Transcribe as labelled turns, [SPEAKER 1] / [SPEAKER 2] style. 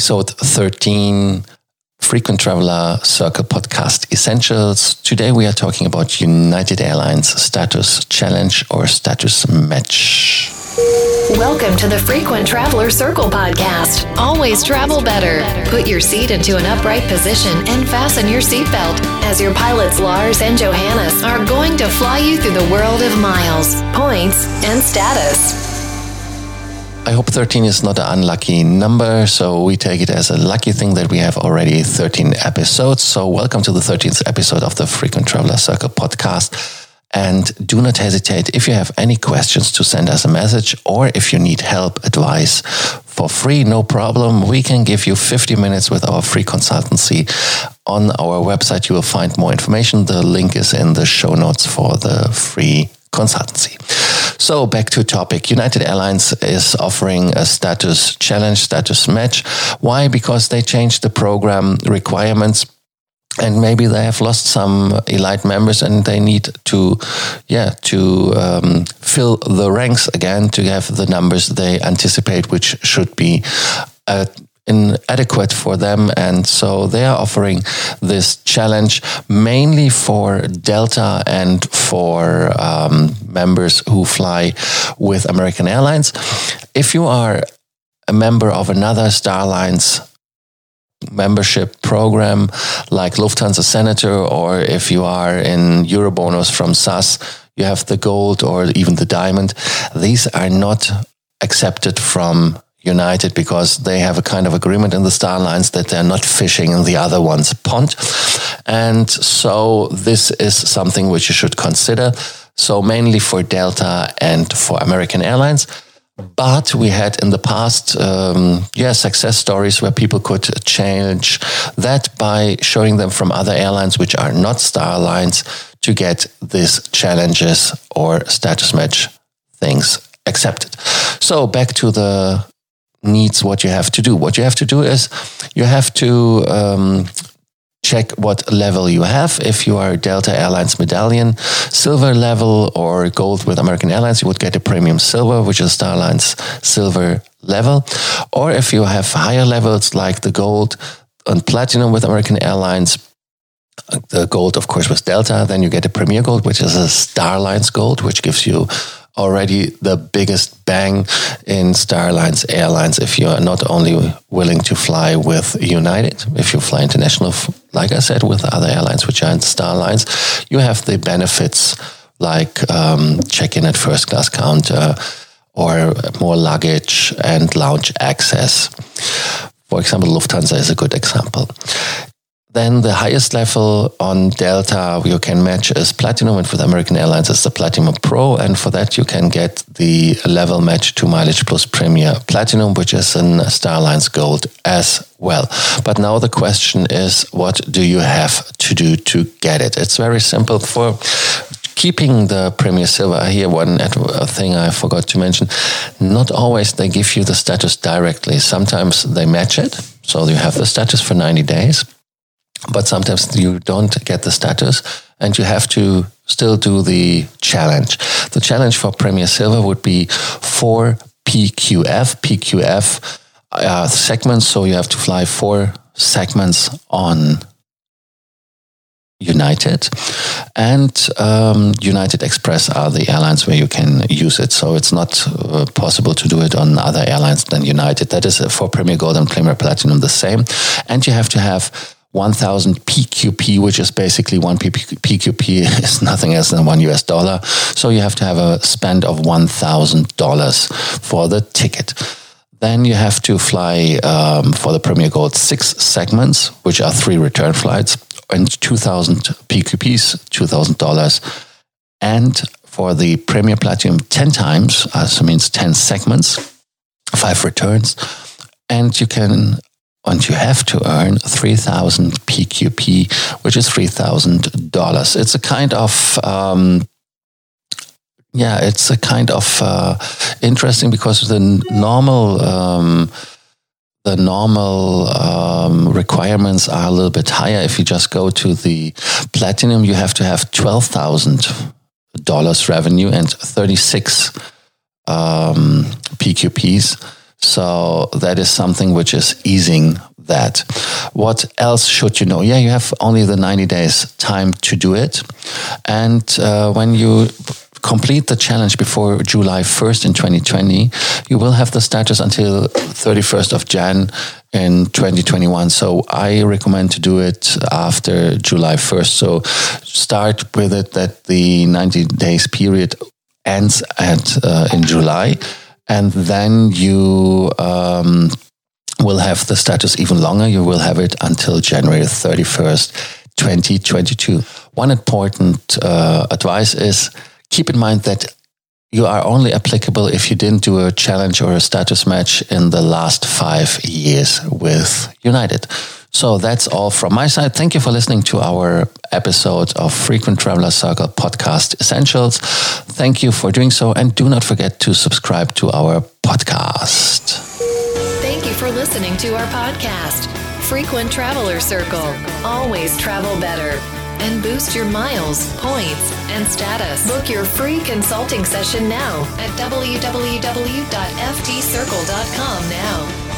[SPEAKER 1] episode 13 Frequent Traveler Circle Podcast Essentials. Today we are talking about United Airlines Status Challenge or Status Match.
[SPEAKER 2] Welcome to the Frequent Traveler Circle podcast. Always travel better. Put your seat into an upright position and fasten your seatbelt as your pilots Lars and Johannes are going to fly you through the world of miles, points, and status.
[SPEAKER 1] I hope 13 is not an unlucky number, so we take it as a lucky thing that we have already 13 episodes. So, welcome to the 13th episode of the Frequent Traveler Circle podcast. And do not hesitate if you have any questions to send us a message or if you need help, advice for free, no problem. We can give you 50 minutes with our free consultancy. On our website, you will find more information. The link is in the show notes for the free consultancy. So back to topic. United Airlines is offering a status challenge, status match. Why? Because they changed the program requirements and maybe they have lost some elite members and they need to yeah to um, fill the ranks again to have the numbers they anticipate which should be uh, inadequate for them and so they are offering this challenge mainly for delta and for um, members who fly with american airlines if you are a member of another Star Alliance membership program like Lufthansa Senator, or if you are in Eurobonus from SAS, you have the gold or even the diamond. These are not accepted from United because they have a kind of agreement in the Star Alliance that they're not fishing in the other one's pond. And so this is something which you should consider. So mainly for Delta and for American Airlines. But we had in the past, um, yeah, success stories where people could change that by showing them from other airlines which are not Star Alliance to get these challenges or status match things accepted. So back to the needs, what you have to do. What you have to do is you have to um, check what level you have. If you are Delta Airlines medallion, silver level or gold with American Airlines, you would get a premier silver, which is Star Alliance silver level. Or if you have higher levels like the gold and platinum with American Airlines, the gold, of course, with Delta, then you get a premier gold, which is a Star Alliance gold, which gives you already the biggest bang in Star Alliance Airlines if you are not only willing to fly with United, if you fly international, like I said, with other airlines which are in Star Alliance, you have the benefits like um, check-in at first class counter or more luggage and lounge access. For example, Lufthansa is a good example. Then the highest level on Delta you can match is Platinum, and for the American Airlines it's the Platinum Pro, and for that you can get the level match to Mileage Plus Premier Platinum, which is in Star Alliance Gold as well. But now the question is, what do you have to do to get it? It's very simple for keeping the Premier Silver, here one uh, thing I forgot to mention. Not always they give you the status directly. Sometimes they match it. So you have the status for 90 days but sometimes you don't get the status and you have to still do the challenge. The challenge for Premier Silver would be four PQF, PQF uh, segments. So you have to fly four segments on United and um, United Express are the airlines where you can use it. So it's not uh, possible to do it on other airlines than United. That is for Premier Gold and Premier Platinum the same. And you have to have 1000 PQP, which is basically one PQP is nothing else than one US dollar. So you have to have a spend of $1,000 for the ticket. Then you have to fly um, for the Premier Gold six segments, which are three return flights, and 2,000 PQPs, $2,000. And for the Premier Platinum 10 times, uh, so means 10 segments, five returns. And you can and you have to earn 3000 PQP, which is $3,000. It's a kind of, um, yeah, it's a kind of uh, interesting because the normal, um, the normal um, requirements are a little bit higher. If you just go to the platinum, you have to have $12,000 revenue and 36 um, PQPs. So that is something which is easing that. What else should you know? Yeah, you have only the 90 days time to do it. And uh, when you complete the challenge before July 1st in 2020, you will have the status until 31st of Jan in 2021. So I recommend to do it after July 1st. So start with it that the 90 days period ends at uh, in July, and then you um, will have the status even longer. You will have it until January 31st. 2022. One important uh, advice is keep in mind that you are only applicable if you didn't do a challenge or a status match in the last five years with United. So that's all from my side. Thank you for listening to our episode of Frequent Traveler Circle podcast essentials. Thank you for doing so. And do not forget to subscribe to our podcast.
[SPEAKER 2] Thank you for listening to our podcast, Frequent Traveler Circle. Always travel better and boost your miles, points, and status. Book your free consulting session now at www.ftcircle.com now.